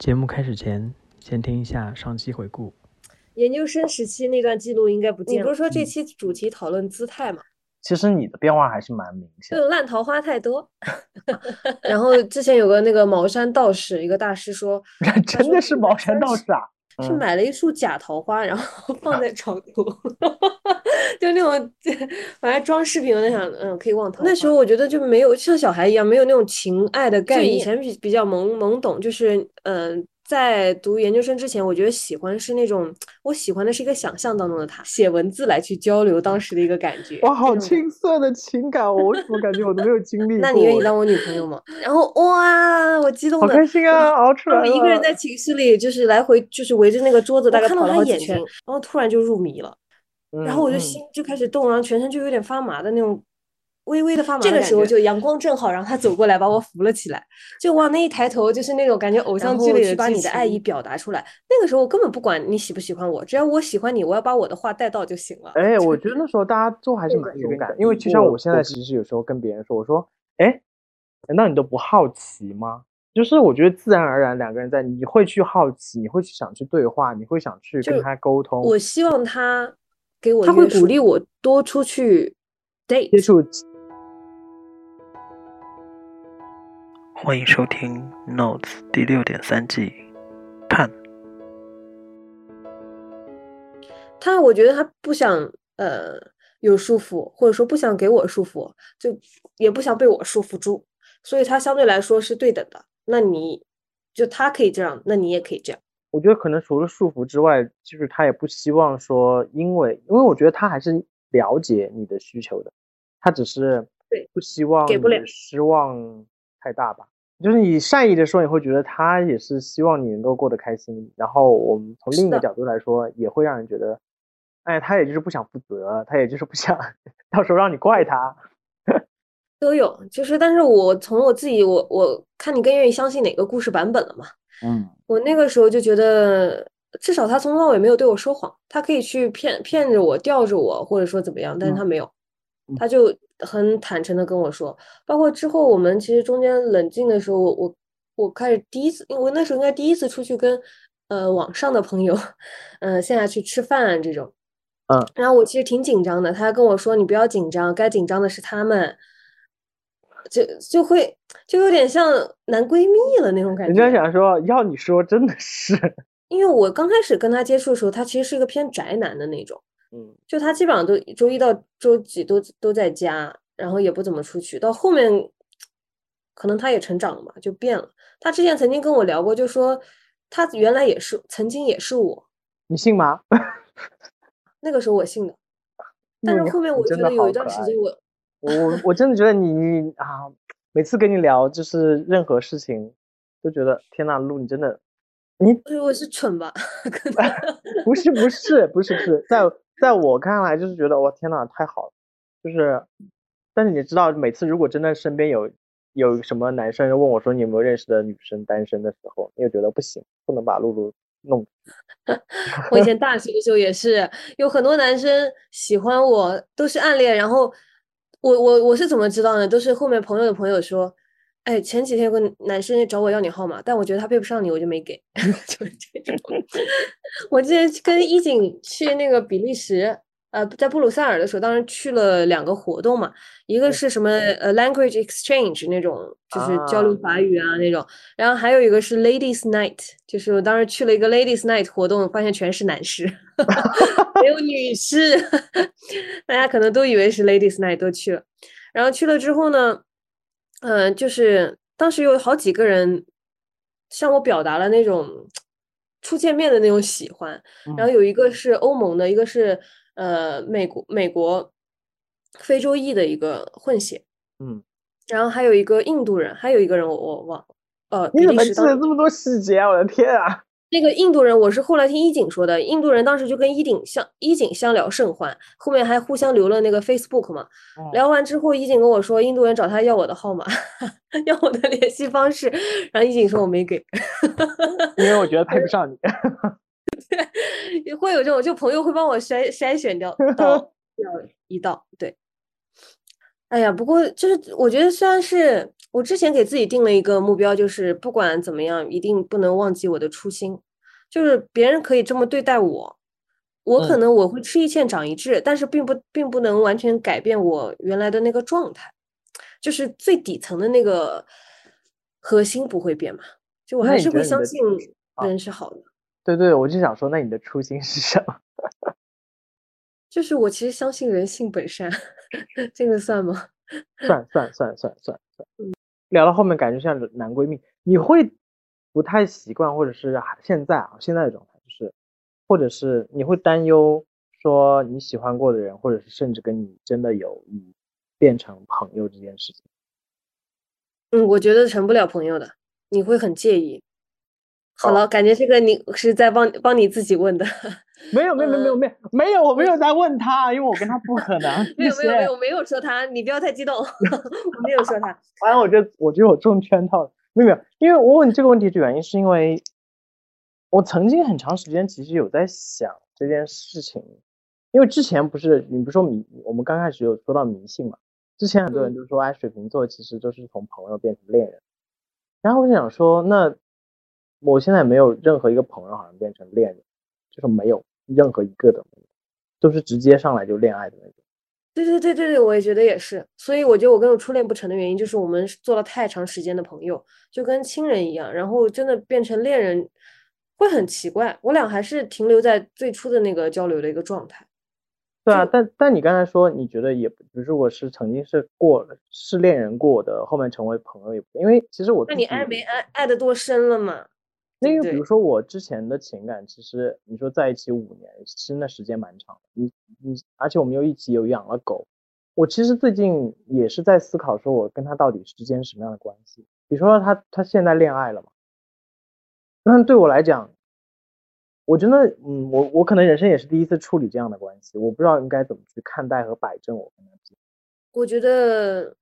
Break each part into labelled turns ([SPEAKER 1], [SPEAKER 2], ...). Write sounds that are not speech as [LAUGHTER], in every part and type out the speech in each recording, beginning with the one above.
[SPEAKER 1] 节目开始前，先听一下上期回顾。
[SPEAKER 2] 研究生时期那段记录应该不见了。
[SPEAKER 3] 你不是说这
[SPEAKER 2] 期主题讨论姿态吗？
[SPEAKER 4] 其实你的变化还是蛮明显的。
[SPEAKER 2] 就烂桃花太多。[LAUGHS] 然后之前有个那个茅山道士，一个大师说，[LAUGHS]
[SPEAKER 4] 真的是茅山道士啊。
[SPEAKER 2] 是买了一束假桃花，然后放在床头，[LAUGHS] 就那种反正装饰品。我在想，嗯，可以忘桃。那时候我觉得就没有像小孩一样，没有那种情爱的概念。以前比比较懵懵懂，就是嗯。在读研究生之前，我觉得喜欢是那种，我喜欢的是一个想象当中的他，写文字来去交流当时的一个感觉。
[SPEAKER 4] 哇，好青涩的情感，我怎么感觉我都没有经历过？[LAUGHS]
[SPEAKER 2] 那你愿意当我女朋友吗？然后哇，我激动的，
[SPEAKER 4] 好开心啊，熬出来了。
[SPEAKER 2] 一个人在寝室里，就是来回，就是围着那个桌子，大概跑了好几圈，然后突然就入迷了，然后我就心就开始动，然后全身就有点发麻的那种。微微的发麻，这个时候就阳光正好，然后他走过来把我扶了起来，就往那一抬头，就是那种感觉偶像剧里去把你的爱意表达出来。那个时候我根本不管你喜不喜欢我，只要我喜欢你，我要把我的话带到就行了。
[SPEAKER 4] 哎，我觉得那时候大家都还是蛮勇敢，因为就像我现在其实有时候跟别人说，我说，哎，难道你都不好奇吗？就是我觉得自然而然两个人在，你会去好奇，你会去想去对话，你会想去跟他沟通。
[SPEAKER 2] 我希望他给我，他会鼓励我多出去 date
[SPEAKER 4] 接触。
[SPEAKER 1] 欢迎收听《Notes》第六点三季，盼。
[SPEAKER 2] 他，我觉得他不想呃有束缚，或者说不想给我束缚，就也不想被我束缚住，所以他相对来说是对等的。那你就他可以这样，那你也可以这样。
[SPEAKER 4] 我觉得可能除了束缚之外，就是他也不希望说，因为因为我觉得他还是了解你的需求的，他只是
[SPEAKER 2] 对
[SPEAKER 4] 不希望
[SPEAKER 2] 给不了
[SPEAKER 4] 失望。太大吧，就是你善意的说，你会觉得他也是希望你能够过得开心。然后我们从另一个角度来说，也会让人觉得，哎，他也就是不想负责，他也就是不想 [LAUGHS] 到时候让你怪他。[LAUGHS]
[SPEAKER 2] 都有，就是，但是我从我自己，我我看你更愿意相信哪个故事版本了嘛？
[SPEAKER 4] 嗯，
[SPEAKER 2] 我那个时候就觉得，至少他从头到尾没有对我说谎，他可以去骗骗着我，吊着我，或者说怎么样，但是他没有，他就。很坦诚的跟我说，包括之后我们其实中间冷静的时候，我我我开始第一次，因为那时候应该第一次出去跟呃网上的朋友，嗯线下去吃饭这种，
[SPEAKER 4] 嗯，
[SPEAKER 2] 然后我其实挺紧张的，他还跟我说你不要紧张，该紧张的是他们，就就会就有点像男闺蜜了那种感觉。
[SPEAKER 4] 人家想说要你说真的是，
[SPEAKER 2] 因为我刚开始跟他接触的时候，他其实是一个偏宅男的那种。
[SPEAKER 4] 嗯，
[SPEAKER 2] 就他基本上都周一到周几都都在家，然后也不怎么出去。到后面，可能他也成长了嘛，就变了。他之前曾经跟我聊过，就说他原来也是曾经也是我。
[SPEAKER 4] 你信吗？[LAUGHS]
[SPEAKER 2] 那个时候我信的，但是后面我觉得有一段时间我
[SPEAKER 4] 我我真的觉得你啊，每次跟你聊就是任何事情，都觉得天呐，路你真的你
[SPEAKER 2] 我是蠢吧？[LAUGHS] [LAUGHS]
[SPEAKER 4] 不是不是不是不是在。在我看来，就是觉得哇天呐，太好了，就是，但是你知道，每次如果真的身边有有什么男生问我说你有没有认识的女生单身的时候，你又觉得不行，不能把露露弄。[LAUGHS]
[SPEAKER 2] 我以前 [LAUGHS] 大学的时候也是，有很多男生喜欢我，都是暗恋，然后我我我是怎么知道呢？都是后面朋友的朋友说。哎，前几天有个男生找我要你号码，但我觉得他配不上你，我就没给。[LAUGHS] 就是这种。[LAUGHS] 我之前跟一景去那个比利时，呃，在布鲁塞尔的时候，当时去了两个活动嘛，一个是什么呃 language exchange 那种，就是交流法语啊那种，然后还有一个是 ladies night，就是我当时去了一个 ladies night 活动，发现全是男士，[LAUGHS] 没有女士，大家可能都以为是 ladies night 都去了，然后去了之后呢。嗯，就是当时有好几个人向我表达了那种初见面的那种喜欢，然后有一个是欧盟的，一个是呃美国美国非洲裔的一个混血，
[SPEAKER 4] 嗯，
[SPEAKER 2] 然后还有一个印度人，还有一个人我我忘，呃，
[SPEAKER 4] 你怎么记得这么多细节啊？我的天啊！
[SPEAKER 2] 那个印度人，我是后来听一景说的。印度人当时就跟一景相一景相聊甚欢，后面还互相留了那个 Facebook 嘛。聊完之后，一景跟我说，印度人找他要我的号码，[LAUGHS] 要我的联系方式，然后一景说我没给，[LAUGHS]
[SPEAKER 4] 因为我觉得配不上你。
[SPEAKER 2] 对，会有这种，就朋友会帮我筛筛选掉到 [LAUGHS] 一道，对。哎呀，不过就是我觉得，虽然是我之前给自己定了一个目标，就是不管怎么样，一定不能忘记我的初心。就是别人可以这么对待我，我可能我会吃一堑长一智，但是并不并不能完全改变我原来的那个状态，就是最底层的那个核心不会变嘛。就我还是会相信人是好的。
[SPEAKER 4] 对对，我就想说，那你的初心是什么？
[SPEAKER 2] 就是我其实相信人性本善，这个算吗？
[SPEAKER 4] 算算算算算算。聊到后面感觉像男闺蜜，你会不太习惯，或者是现在啊现在的状态，就是，或者是你会担忧说你喜欢过的人，或者是甚至跟你真的有意变成朋友这件事情。
[SPEAKER 2] 嗯，我觉得成不了朋友的，你会很介意。好了，感觉这个你是在帮帮你自己问的。[LAUGHS]
[SPEAKER 4] 没有没有没有没有没有没有，我没有在问他，因为我跟他不可能。[LAUGHS]
[SPEAKER 2] 没有没有没有没有说他，你不要太激动，[LAUGHS] 我没有说他。
[SPEAKER 4] 完了，我就我觉得我中圈套了。没有没有，因为我问这个问题的原因是因为，我曾经很长时间其实有在想这件事情，因为之前不是你不是说迷，我们刚开始有说到迷信嘛，之前很多人就说哎，水瓶座其实就是从朋友变成恋人，然后我就想说，那我现在没有任何一个朋友好像变成恋人，就是没有。任何一个的，都是直接上来就恋爱的那种。
[SPEAKER 2] 对对对对对，我也觉得也是。所以我觉得我跟我初恋不成的原因，就是我们做了太长时间的朋友，就跟亲人一样，然后真的变成恋人，会很奇怪。我俩还是停留在最初的那个交流的一个状态。
[SPEAKER 4] 对啊，但但你刚才说，你觉得也，如果是曾经是过是恋人过的，后面成为朋友也，因为其实我
[SPEAKER 2] 那你爱没爱爱的多深了嘛？
[SPEAKER 4] 那个，比如说我之前的情感，其实你说在一起五年，真的时间蛮长。你你，而且我们又一起有养了狗。我其实最近也是在思考，说我跟他到底之间什么样的关系？比如说他他现在恋爱了嘛？那对我来讲，我真的，嗯，我我可能人生也是第一次处理这样的关系，我不知道应该怎么去看待和摆正我跟他之间。
[SPEAKER 2] 我觉得。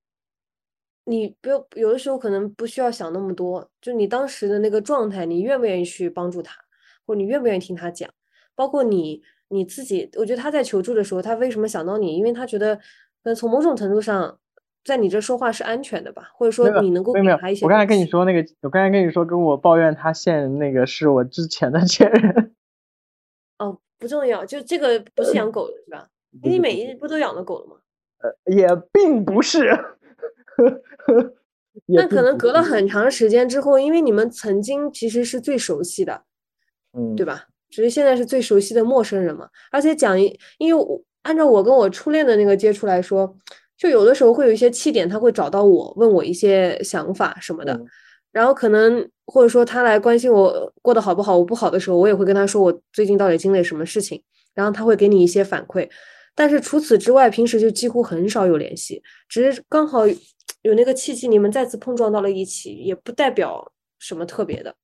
[SPEAKER 2] 你不要有的时候可能不需要想那么多，就你当时的那个状态，你愿不愿意去帮助他，或者你愿不愿意听他讲？包括你你自己，我觉得他在求助的时候，他为什么想到你？因为他觉得，呃，从某种程度上，在你这说话是安全的吧？或者说你能够给他一些。
[SPEAKER 4] 我刚才跟你说那个，我刚才跟你说跟我抱怨他现那个是我之前的前任。
[SPEAKER 2] 哦，不重要，就这个不是养狗的是吧？[LAUGHS] 你每一日不都养了狗了吗？
[SPEAKER 4] 呃，也并不是。[LAUGHS]
[SPEAKER 2] 那可能隔了很长时间之后，因为你们曾经其实是最熟悉的，
[SPEAKER 4] 嗯，
[SPEAKER 2] 对吧？只是现在是最熟悉的陌生人嘛。而且讲，因为我按照我跟我初恋的那个接触来说，就有的时候会有一些气点，他会找到我，问我一些想法什么的。然后可能或者说他来关心我过得好不好，我不好的时候，我也会跟他说我最近到底经历什么事情，然后他会给你一些反馈。但是除此之外，平时就几乎很少有联系，只是刚好。有那个契机，你们再次碰撞到了一起，也不代表什么特别的。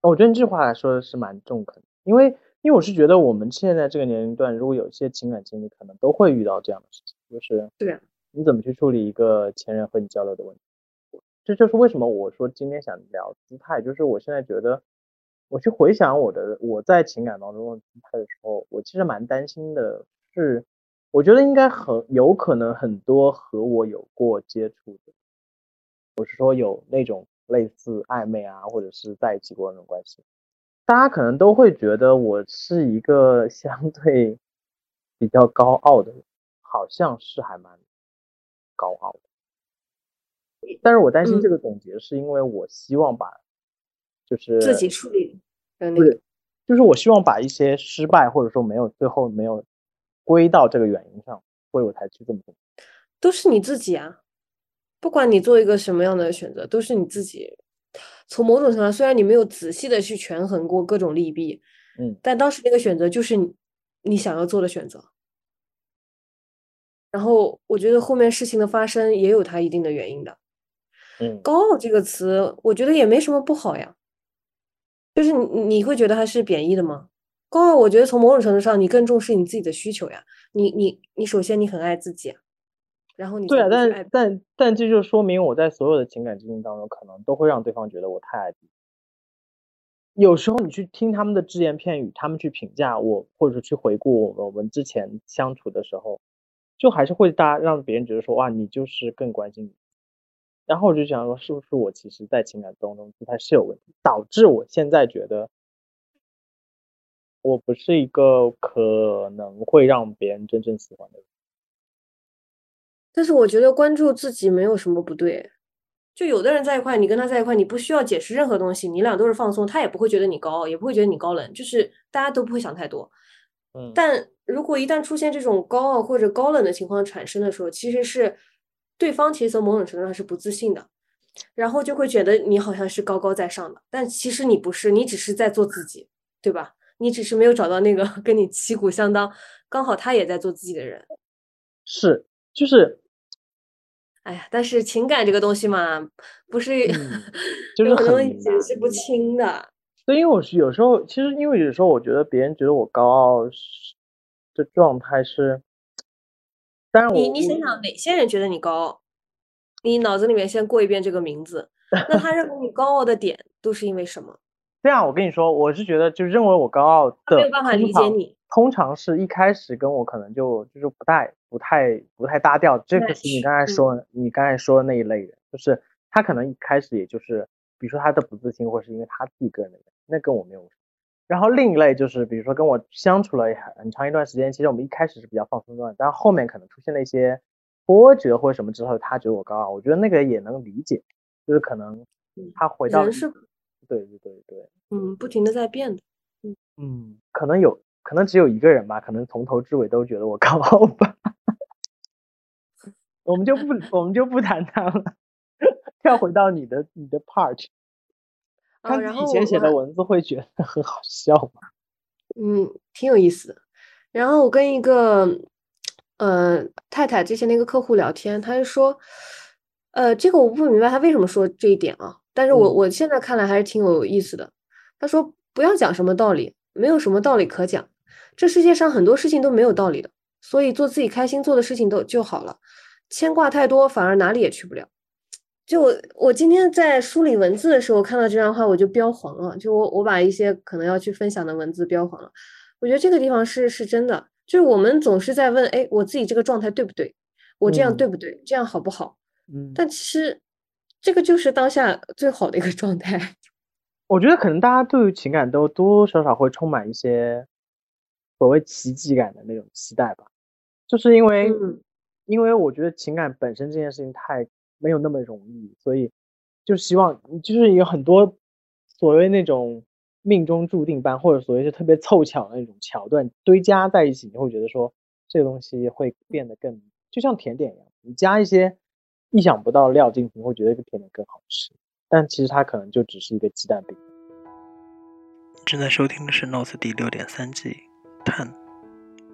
[SPEAKER 4] 我觉得你这句话说的是蛮中肯，因为因为我是觉得我们现在这个年龄段，如果有一些情感经历，可能都会遇到这样的事情，就是
[SPEAKER 2] 对，
[SPEAKER 4] 你怎么去处理一个前任和你交流的问题？这就是为什么我说今天想聊姿态，就是我现在觉得，我去回想我的我在情感当中的姿态的时候，我其实蛮担心的是。我觉得应该很有可能很多和我有过接触的，我是说有那种类似暧昧啊，或者是在一起过那种关系，大家可能都会觉得我是一个 [LAUGHS] 相对比较高傲的人，好像是还蛮高傲的。但是我担心这个总结是因为我希望把就是
[SPEAKER 2] 自己处理的
[SPEAKER 4] 那个，就是我希望把一些失败或者说没有最后没有。归到这个原因上，所以我才去这么做。
[SPEAKER 2] 都是你自己啊，不管你做一个什么样的选择，都是你自己。从某种程度上，虽然你没有仔细的去权衡过各种利弊，
[SPEAKER 4] 嗯，
[SPEAKER 2] 但当时那个选择就是你你想要做的选择。然后我觉得后面事情的发生也有它一定的原因的。
[SPEAKER 4] 嗯，
[SPEAKER 2] 高傲这个词，我觉得也没什么不好呀。就是你你会觉得它是贬义的吗？高傲，我觉得从某种程度上，你更重视你自己的需求呀。你你你，首先你很爱自己，然后你
[SPEAKER 4] 对啊，但但但这就说明我在所有的情感经历当中，可能都会让对方觉得我太爱自己。有时候你去听他们的只言片语，他们去评价我，或者去回顾我们之前相处的时候，就还是会大家让别人觉得说哇，你就是更关心你。然后我就想说，是不是我其实在情感当中姿态是有问题，导致我现在觉得我不是一个可能会让别人真正喜欢的人。
[SPEAKER 2] 但是我觉得关注自己没有什么不对。就有的人在一块，你跟他在一块，你不需要解释任何东西，你俩都是放松，他也不会觉得你高傲，也不会觉得你高冷，就是大家都不会想太多。
[SPEAKER 4] 嗯，
[SPEAKER 2] 但如果一旦出现这种高傲或者高冷的情况产生的时候，其实是对方其实从某种程度上是不自信的，然后就会觉得你好像是高高在上的，但其实你不是，你只是在做自己，对吧？你只是没有找到那个 [LAUGHS] 跟你旗鼓相当，刚好他也在做自己的人。
[SPEAKER 4] 是，就是，
[SPEAKER 2] 哎呀，但是情感这个东西嘛，不是
[SPEAKER 4] 嗯就是
[SPEAKER 2] 有很多东西解释不清的。
[SPEAKER 4] 对，因为我是有时候，其实因为有时候我觉得别人觉得我高傲是的状态是，当然我
[SPEAKER 2] 你你想想哪些人觉得你高傲？你脑子里面先过一遍这个名字，[LAUGHS] 那他认为你高傲的点都是因为什么？
[SPEAKER 4] 这样，我跟你说，我是觉得就认为我高傲的，
[SPEAKER 2] 没有办法理解你。
[SPEAKER 4] 通常是一开始跟我可能就就是不太不太不太搭调，这个是你刚才
[SPEAKER 2] 嗯
[SPEAKER 4] 说的你刚才说的那一类人，就是他可能一开始也就是，比如说他的不自信，或是因为他自己个人的原因，那跟我没有。然后另一类就是，比如说跟我相处了很很长一段时间，其实我们一开始是比较放松状态，但后面可能出现了一些波折或者什么之后，他觉得我高傲，我觉得那个也能理解，就是可能
[SPEAKER 2] 嗯
[SPEAKER 4] 他回到
[SPEAKER 2] 人是
[SPEAKER 4] 对对对对，
[SPEAKER 2] 嗯不停的在变的。
[SPEAKER 4] 嗯，可能有，可能只有一个人吧，可能从头至尾都觉得我高傲吧。[LAUGHS] 我们就不，我们就不谈他了，[LAUGHS] 跳回到你的你的 part。[LAUGHS]
[SPEAKER 2] 啊，
[SPEAKER 4] 看
[SPEAKER 2] 然
[SPEAKER 4] 你以前写的文字会觉得很好笑吗？
[SPEAKER 2] 嗯，挺有意思的。然后我跟一个呃太太之前的一个客户聊天，他就说，呃，这个我不明白他为什么说这一点啊，但是我
[SPEAKER 4] 嗯
[SPEAKER 2] 我现在看来还是挺有意思的。他说不要讲什么道理，没有什么道理可讲，这世界上很多事情都没有道理的，所以做自己开心做的事情都就好了，牵挂太多反而哪里也去不了。就我我今天在梳理文字的时候看到这段话，我就标黄了。就我我把一些可能要去分享的文字标黄了。我觉得这个地方是是真的，就是我们总是在问，哎，我自己这个状态对不对？我这样
[SPEAKER 4] 嗯
[SPEAKER 2] 对不对？这样好不好？
[SPEAKER 4] 嗯，
[SPEAKER 2] 但其实这个就是当下最好的一个状态。[LAUGHS]
[SPEAKER 4] 我觉得可能大家对于情感都多多少少会充满一些所谓奇迹感的那种期待吧，就是因为，
[SPEAKER 2] 嗯
[SPEAKER 4] 因为我觉得情感本身这件事情太没有那么容易，所以就希望就是有很多所谓那种命中注定般，或者所谓是特别凑巧的那种桥段堆加在一起，你会觉得说这个东西会变得更就像甜点一样，你加一些意想不到的料进去，你会觉得这个甜点更好吃。但其实它可能就只是一个鸡蛋饼。
[SPEAKER 1] 正在收听的是《Notes》第六点三季，探。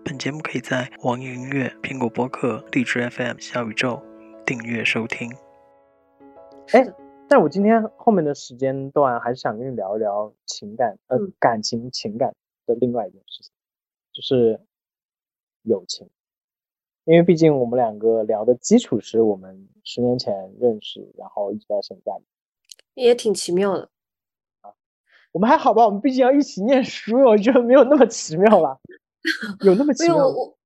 [SPEAKER 1] 本节目可以在网易云音乐、苹果播客、荔枝 FM、小宇宙订阅收听。
[SPEAKER 4] 哎，但我今天后面的时间段还是想跟你聊一聊情感，呃，
[SPEAKER 2] 嗯
[SPEAKER 4] 感情情感的另外一件事情，就是友情。因为毕竟我们两个聊的基础是我们十年前认识，然后一直到现在。
[SPEAKER 2] 也挺奇妙的啊。
[SPEAKER 4] 我们还好吧？我们毕竟要一起念书，我觉得没有那么奇妙吧？[LAUGHS] 有那么奇妙
[SPEAKER 2] 没有？我我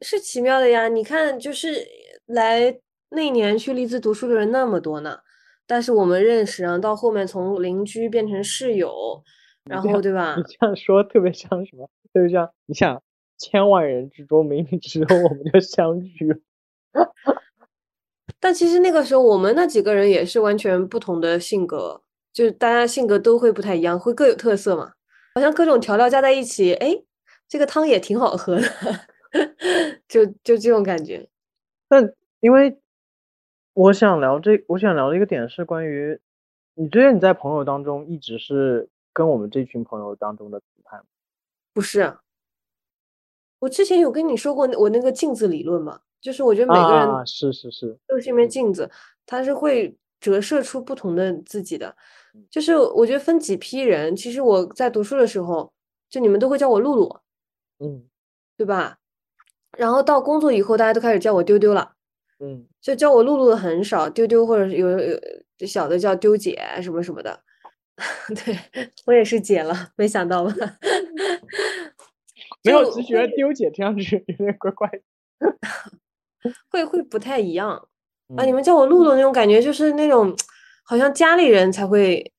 [SPEAKER 2] 是奇妙的呀。你看，就是来那年去利兹读书的人那么多呢，但是我们认识，然后到后面从邻居变成室友，然后对吧
[SPEAKER 4] 你？这样说特别像什么？特别像你想，千万人之中，冥冥之中我们就相聚了。[LAUGHS]
[SPEAKER 2] 但其实那个时候我们那几个人也是完全不同的性格，就是大家性格都会不太一样，会各有特色嘛。好像各种调料加在一起，哎，这个汤也挺好喝的，[LAUGHS] 就就这种感觉。
[SPEAKER 4] 但因为我想聊这，我想聊的一个点是关于，你觉得你在朋友当中一直是跟我们这群朋友当中的姿态吗？
[SPEAKER 2] 不是，我之前有跟你说过我那个镜子理论嘛，就是我觉得每个人
[SPEAKER 4] 啊，是是是，
[SPEAKER 2] 都是一面镜子，它是会折射出不同的自己的。
[SPEAKER 4] 嗯
[SPEAKER 2] 就是我觉得分几批人，其实我在读书的时候，就你们都会叫我露露，
[SPEAKER 4] 嗯
[SPEAKER 2] 对吧？然后到工作以后，大家都开始叫我丢丢了，
[SPEAKER 4] 嗯
[SPEAKER 2] 就叫我露露的很少，丢丢或者是有有小的叫丢姐什么什么的。[LAUGHS] 对，我也是姐了，没想到吧？
[SPEAKER 4] 没有，
[SPEAKER 2] 就
[SPEAKER 4] 只觉得丢姐听上去有点怪怪的。[LAUGHS]
[SPEAKER 2] 会会不太一样啊。
[SPEAKER 4] 嗯
[SPEAKER 2] 你们叫我露露那种感觉，就是那种好像家里人才会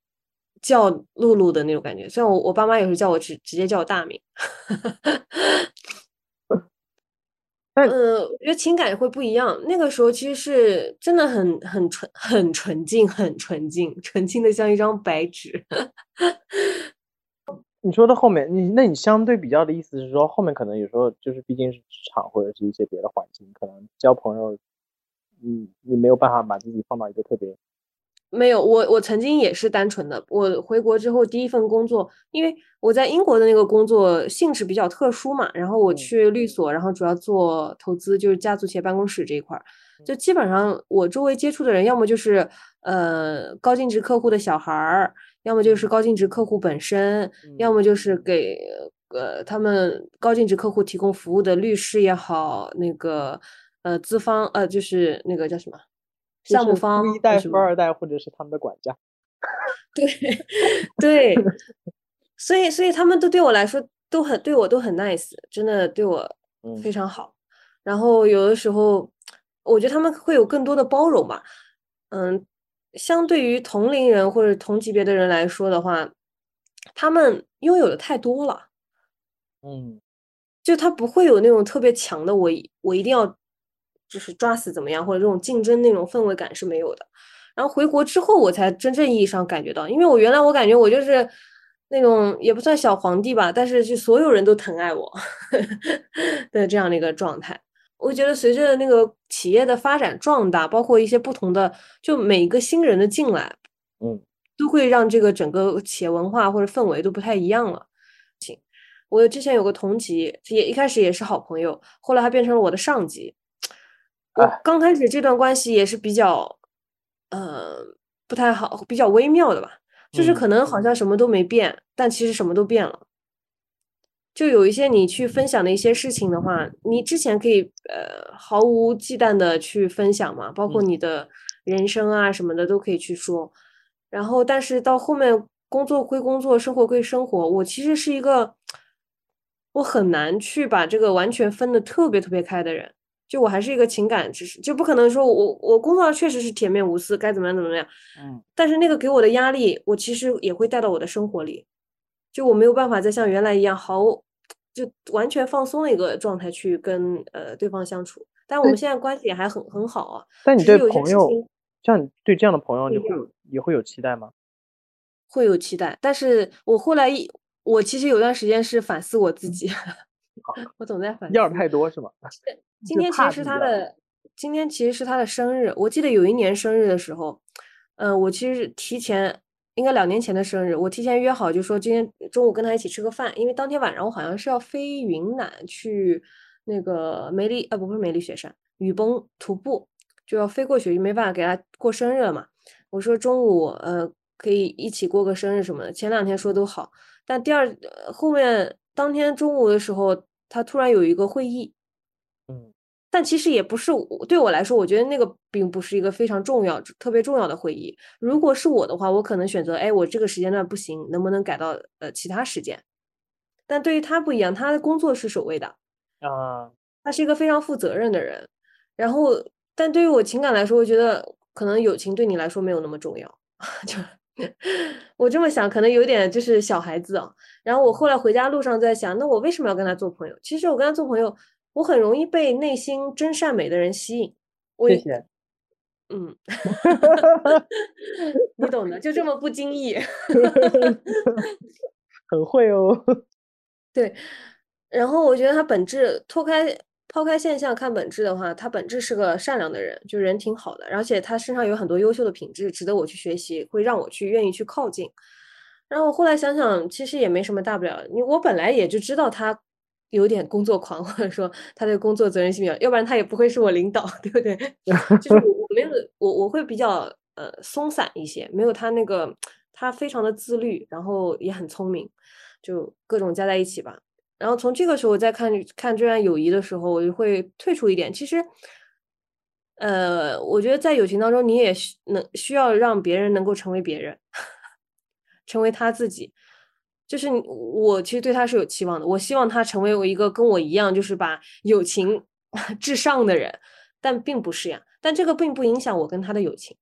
[SPEAKER 2] 叫露露的那种感觉。虽然我我爸妈有时候叫我直直接叫我大名，[LAUGHS]
[SPEAKER 4] 嗯
[SPEAKER 2] 呃，我觉得情感会不一样。那个时候其实是真的很很纯很纯净，很纯净，纯净的像一张白纸。
[SPEAKER 4] 你说的后面，你那你相对比较的意思是说，后面可能有时候就是毕竟是职场或者是一些别的环境，可能交朋友，嗯，你没有办法把自己放到一个特别，
[SPEAKER 2] 没有，我我曾经也是单纯的。我回国之后第一份工作，因为我在英国的那个工作性质比较特殊嘛，然后我
[SPEAKER 4] 嗯
[SPEAKER 2] 去律所，然后主要做投资，就是家族企业办公室这一块儿。就基本上我周围接触的人，要么就是呃高净值客户的小孩儿，要么就是高净值客户本身，要
[SPEAKER 4] 嗯。
[SPEAKER 2] 么就是给呃他们高净值客户提供服务的律师也好，那个呃资方呃就是那个叫什么项目方
[SPEAKER 4] 富一代、富二代或者是他们的管家，
[SPEAKER 2] 对 [LAUGHS] 对，[LAUGHS] 所以所以他们都对我来说都很对我都很 nice，真的对我
[SPEAKER 4] 嗯。
[SPEAKER 2] 非常好。然后有的时候，我觉得他们会有更多的包容吧。嗯，相对于同龄人或者同级别的人来说的话，他们拥有的太多了。
[SPEAKER 4] 嗯
[SPEAKER 2] 就他不会有那种特别强的我我一定要就是抓死怎么样，或者这种竞争那种氛围感是没有的。然后回国之后，我才真正意义上感觉到，因为我原来我感觉我就是那种也不算小皇帝吧，但是就所有人都疼爱我 [LAUGHS] 的这样的一个状态。我觉得随着那个企业的发展壮大，包括一些不同的，就每一个新人的进来，
[SPEAKER 4] 嗯
[SPEAKER 2] 都会让这个整个企业文化或者氛围都不太一样了。行，我之前有个同级，也一开始也是好朋友，后来他变成了我的上级。我
[SPEAKER 4] 哎
[SPEAKER 2] 刚开始这段关系也是比较，呃，不太好，比较微妙的吧。就是
[SPEAKER 4] 嗯
[SPEAKER 2] 可能好像什么都没变，但其实什么都变了。就有一些你去分享的一些事情的话，你之前可以呃毫无忌惮的去分享嘛，包括
[SPEAKER 4] 嗯
[SPEAKER 2] 你的人生啊什么的都可以去说。然后，但是到后面工作归工作，生活归生活，我其实是一个我很难去把这个完全分的特别特别开的人。就我还是一个情感知识，就不可能说我我工作上确实是铁面无私，该怎么样怎么样，
[SPEAKER 4] 嗯
[SPEAKER 2] 但是那个给我的压力，我其实也会带到我的生活里，就我没有办法再像原来一样毫就完全放松的一个状态去跟呃对方相处。但我们现在关系也还很很好啊，
[SPEAKER 4] 但你对朋友，像你对这样的朋友，你会有也会有期待吗？
[SPEAKER 2] 会有期待。但是我后来一我其实有段时间是反思我自己，[LAUGHS] 我总在反
[SPEAKER 4] 要
[SPEAKER 2] 思。
[SPEAKER 4] 太多是吗？
[SPEAKER 2] 今天其实是他的，今天其实是他的生日。我记得有一年生日的时候，呃，我其实提前应该两年前的生日，我提前约好就说今天中午跟他一起吃个饭，因为当天晚上我好像是要飞云南去那个梅里，呃，不不是梅里雪山，雨崩徒步，就要飞过去，就没办法给他过生日了嘛。我说中午呃可以一起过个生日什么的，前两天说都好，但第二后面当天中午的时候，他突然有一个会议。
[SPEAKER 4] 嗯
[SPEAKER 2] 但其实也不是我对我来说，我觉得那个并不是一个非常重要、特别重要的会议。如果是我的话，我可能选择，哎，我这个时间段不行，能不能改到呃其他时间？但对于他不一样，他的工作是首位的，
[SPEAKER 4] 啊，
[SPEAKER 2] 他是一个非常负责任的人。然后，但对于我情感来说，我觉得可能友情对你来说没有那么重要。[LAUGHS] 就我这么想，可能有点就是小孩子啊。然后我后来回家路上在想，那我为什么要跟他做朋友？其实我跟他做朋友，我很容易被内心真善美的人吸引。
[SPEAKER 4] 谢谢。
[SPEAKER 2] 嗯，[LAUGHS] 你懂的，就这么不经意。[LAUGHS]
[SPEAKER 4] 很会哦。[LAUGHS]
[SPEAKER 2] 对，然后我觉得他本质脱开抛开现象看本质的话，他本质是个善良的人，就人挺好的，而且他身上有很多优秀的品质，值得我去学习，会让我去愿意去靠近。然后后来想想，其实也没什么大不了，你我本来也就知道他有点工作狂，或者说他对工作责任心比较，要不然他也不会是我领导，[LAUGHS] 对不对？就是我我没有我我会比较呃松散一些，没有他那个他非常的自律，然后也很聪明，就各种加在一起吧。然后从这个时候再看看这段友谊的时候，我就会退出一点。其实，呃，我觉得在友情当中，你也需能需要让别人能够成为别人，[LAUGHS] 成为他自己。就是我其实对他是有期望的，我希望他成为我一个跟我一样，就是把友情 [LAUGHS] 至上的人。但并不是呀。但这个并不影响我跟他的友情。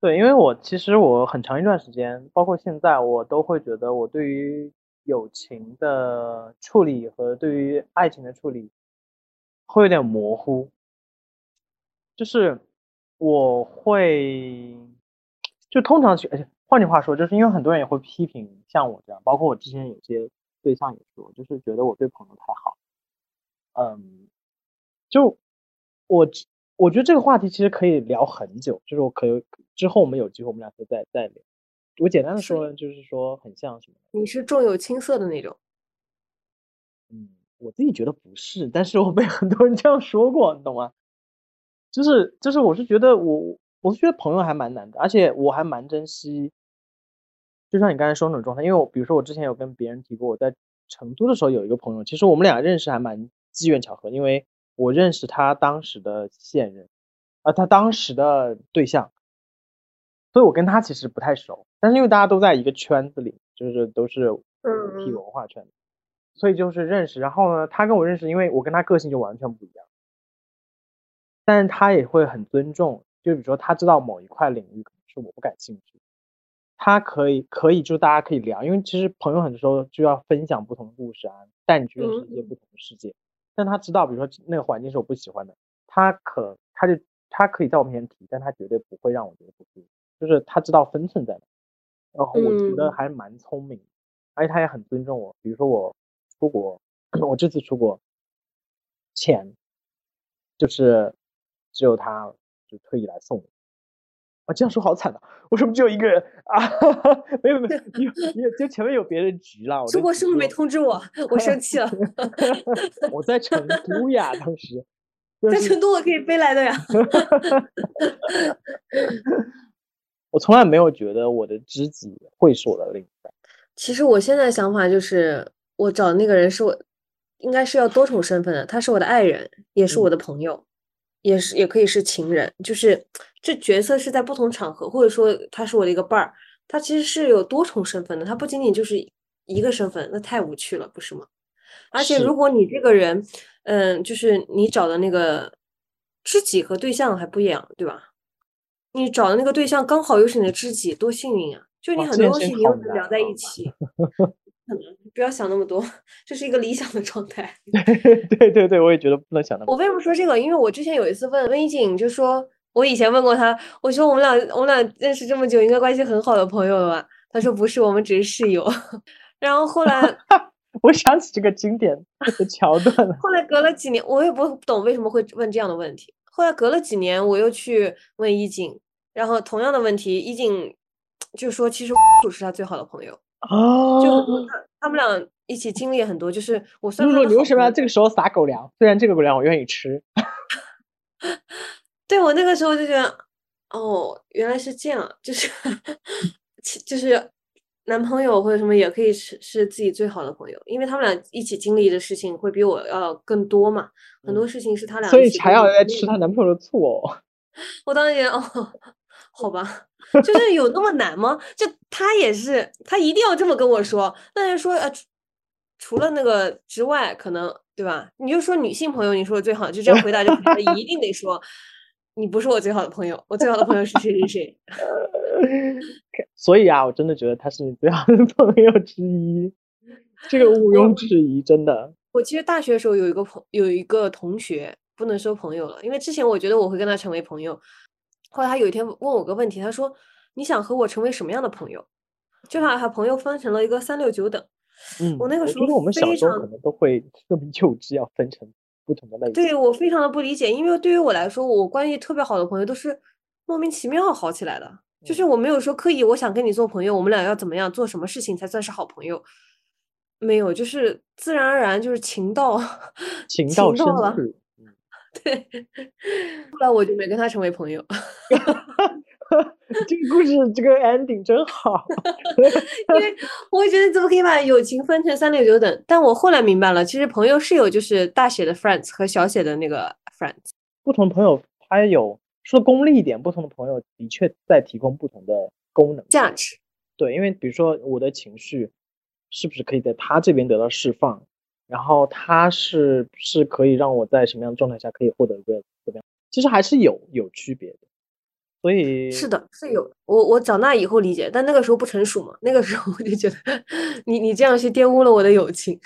[SPEAKER 4] 对，因为我其实我很长一段时间，包括现在，我都会觉得我对于友情的处理和对于爱情的处理会有点模糊，就是我会就通常去，而且换句话说，就是因为很多人也会批评像我这样，包括我之前有些对象也说，就是觉得我对朋友太好，嗯，就我。我觉得这个话题其实可以聊很久，就是我可以之后我们有机会我们俩可以再再聊。我简单的说，就是说很像什么？
[SPEAKER 2] 你是重有轻色的那种？
[SPEAKER 4] 嗯，我自己觉得不是，但是我被很多人这样说过，你懂吗？就是就是，我是觉得我我是觉得朋友还蛮难的，而且我还蛮珍惜。就像你刚才说那种状态，因为我比如说我之前有跟别人提过，我在成都的时候有一个朋友，其实我们俩认识还蛮机缘巧合，因为。我认识他当时的现任，啊，他当时的对象，所以我跟他其实不太熟，但是因为大家都在一个圈子里，就是都是嗯 T 文化圈，所以就是认识。然后呢，他跟我认识，因为我跟他个性就完全不一样，但是他也会很尊重，就比如说他知道某一块领域可能是我不感兴趣，他可以可以就大家可以聊，因为其实朋友很多时候就要分享不同的故事啊，带你去认识一些不同的世界。但他知道，比如说那个环境是我不喜欢的，他可他就他可以在我面前提，但他绝对不会让我觉得不舒服，就是他知道分寸在哪。然后我觉得还蛮聪明，而且他也很尊重我。比如说我出国，我这次出国前，就是只有他就特意来送我。啊，这样说好惨啊！为什么只有一个人啊？哈哈没有没有，有有就前面有别人局了。
[SPEAKER 2] 中国是不是没通知我？我生气了。[LAUGHS]
[SPEAKER 4] 我在成都呀，当时。
[SPEAKER 2] 在成都我可以飞来的呀。[LAUGHS]
[SPEAKER 4] 我从来没有觉得我的知己会是我的另一半。
[SPEAKER 2] 其实我现在想法就是，我找的那个人是我，应该是要多重身份的。他是我的爱人，也是我的朋友。也是，也可以是情人，就是这角色是在不同场合，或者说他是我的一个伴儿，他其实是有多重身份的，他不仅仅就是一个身份，那太无趣了，不是吗？而且如果你这个人，嗯，就是你找的那个知己和对象还不一样，对吧？你找的那个对象刚好又是你的知己，多幸运啊！就你很多东西你又能聊在一起。不要想那么多，[LAUGHS] 这是一个理想的状态。[LAUGHS]
[SPEAKER 4] 对对对，我也觉得不能想那么多。
[SPEAKER 2] 我为什么说这个？因为我之前有一次问温一景，就说我以前问过他，我说我们俩我们俩认识这么久，应该关系很好的朋友了吧？他说不是，我们只是室友。[LAUGHS] 然后后来，
[SPEAKER 4] 我想起这个经典的桥段了。
[SPEAKER 2] 后来隔了几年，我也不懂为什么会问这样的问题。后来隔了几年，我又去问一景，然后同样的问题，一景就说其实楚是他最好的朋友。
[SPEAKER 4] 哦，
[SPEAKER 2] 就他他们俩一起经历很多，就是我算
[SPEAKER 4] 露露，你为什么要这个时候撒狗粮？虽然这个狗粮我愿意吃。[LAUGHS]
[SPEAKER 2] 对我那个时候就觉得，哦，原来是这样，就是 [LAUGHS] 就是男朋友或者什么也可以是是自己最好的朋友，因为他们俩一起经历的事情会比我要更多嘛，很多事情是他俩，
[SPEAKER 4] 所以才要在吃她男朋友的醋哦。[LAUGHS]
[SPEAKER 2] 我当时觉得，哦，好吧。[LAUGHS] 就是有那么难吗？就他也是，他一定要这么跟我说。那就说，呃，除了那个之外，可能对吧？你就说女性朋友，你说的最好，就这样回答就可以一定得说，你不是我最好的朋友，我最好的朋友是谁谁谁。[LAUGHS]
[SPEAKER 4] 所以啊，我真的觉得他是你最好的朋友之一，这个毋庸置疑，真的。
[SPEAKER 2] 我其实大学的时候有一个朋有一个同学，不能说朋友了，因为之前我觉得我会跟他成为朋友。后来他有一天问我个问题，他说：“你想和我成为什么样的朋友？”就把他朋友分成了一个三六九等。
[SPEAKER 4] 嗯，
[SPEAKER 2] 我那个时候
[SPEAKER 4] 我们小时候可能都会 [LAUGHS] 这么幼稚，要分成不同的类型。
[SPEAKER 2] 对我非常的不理解，因为对于我来说，我关系特别好的朋友都是莫名其妙好起来的，就是我没有说刻意我想跟你做朋友，我们俩要怎么样做什么事情才算是好朋友？没有，就是自然而然就是情到
[SPEAKER 4] 情到深
[SPEAKER 2] 了。[LAUGHS] 对，后来我就没跟他成为朋友。[LAUGHS]
[SPEAKER 4] 这个故事这个 ending 真好，[LAUGHS]
[SPEAKER 2] 因为我觉得怎么可以把友情分成三六九等？但我后来明白了，其实朋友是有就是大写的 friends 和小写的那个 friends。
[SPEAKER 4] 不同朋友他有说功利一点，不同的朋友的确在提供不同的功能
[SPEAKER 2] 价值。
[SPEAKER 4] 对，因为比如说我的情绪是不是可以在他这边得到释放？然后他是是可以让我在什么样的状态下可以获得一个怎么样？其实还是有有区别的。所以
[SPEAKER 2] 是的，是有我我长大以后理解，但那个时候不成熟嘛，那个时候我就觉得你你这样去玷污了我的友情。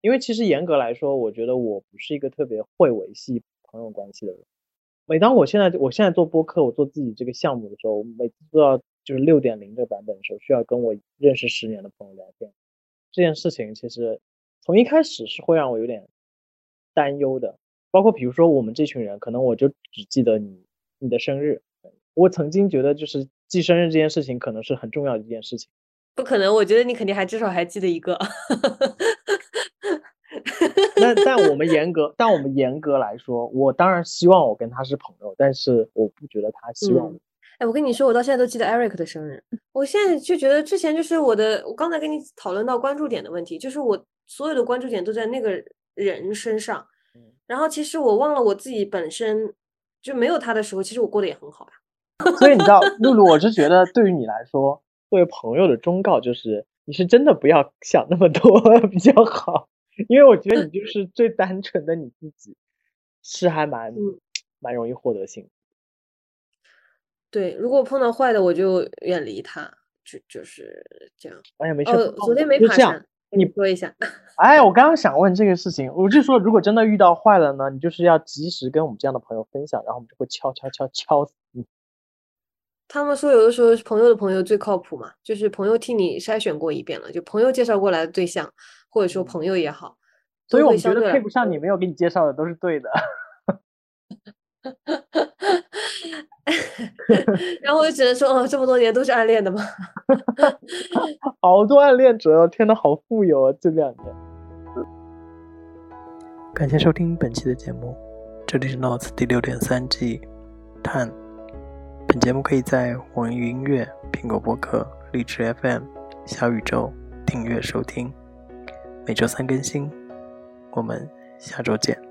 [SPEAKER 4] 因为其实严格来说，我觉得我不是一个特别会维系朋友关系的人。每当我现在我现在做播客，我做自己这个项目的时候，每次都要就是六点零这个版本的时候，需要跟我认识十年的朋友聊天。这件事情其实从一开始是会让我有点担忧的，包括比如说我们这群人，可能我就只记得你你的生日。我曾经觉得，就是记生日这件事情可能是很重要的一件事情。
[SPEAKER 2] 不可能，我觉得你肯定还至少还记得一个。
[SPEAKER 4] 那但我们严格，但我们严格来说，我当然希望我跟他是朋友，但是我不觉得他希望。
[SPEAKER 2] 哎，我跟你说，我到现在都记得 Eric 的生日。我现在就觉得之前就是我的，我刚才跟你讨论到关注点的问题，就是我所有的关注点都在那个人身上。然后其实我忘了我自己本身就没有他的时候，其实我过得也很好呀。[LAUGHS]
[SPEAKER 4] 所以你知道，露露，我是觉得对于你来说，作为朋友的忠告就是，你是真的不要想那么多 [LAUGHS] 比较好，因为我觉得你就是最单纯的你自己，是还蛮蛮容易获得幸福。
[SPEAKER 2] 对，如果碰到坏的，我就远离他，就就是这样。
[SPEAKER 4] 哎呀，没事。
[SPEAKER 2] 哦，昨天没爬山，你说一下。[LAUGHS]
[SPEAKER 4] 哎，我刚刚想问这个事情，我就说，如果真的遇到坏了呢，你就是要及时跟我们这样的朋友分享，然后我们就会敲敲敲敲死你。
[SPEAKER 2] 他们说，有的时候朋友的朋友最靠谱嘛，就是朋友替你筛选过一遍了，就朋友介绍过来的对象，或者说朋友也好，
[SPEAKER 4] 所以我觉得配不上你没有给你介绍的都是对的。[LAUGHS] [LAUGHS]
[SPEAKER 2] 然后我就只能说，哦，这么多年都是暗恋的吗？[LAUGHS]
[SPEAKER 4] 好多暗恋者，天呐，好富有啊！这两年。
[SPEAKER 1] 感谢收听本期的节目，这里是 Notes 第六点三季，探。本节目可以在网易云音乐、苹果播客、荔枝 FM、小宇宙订阅收听，每周三更新。我们下周见。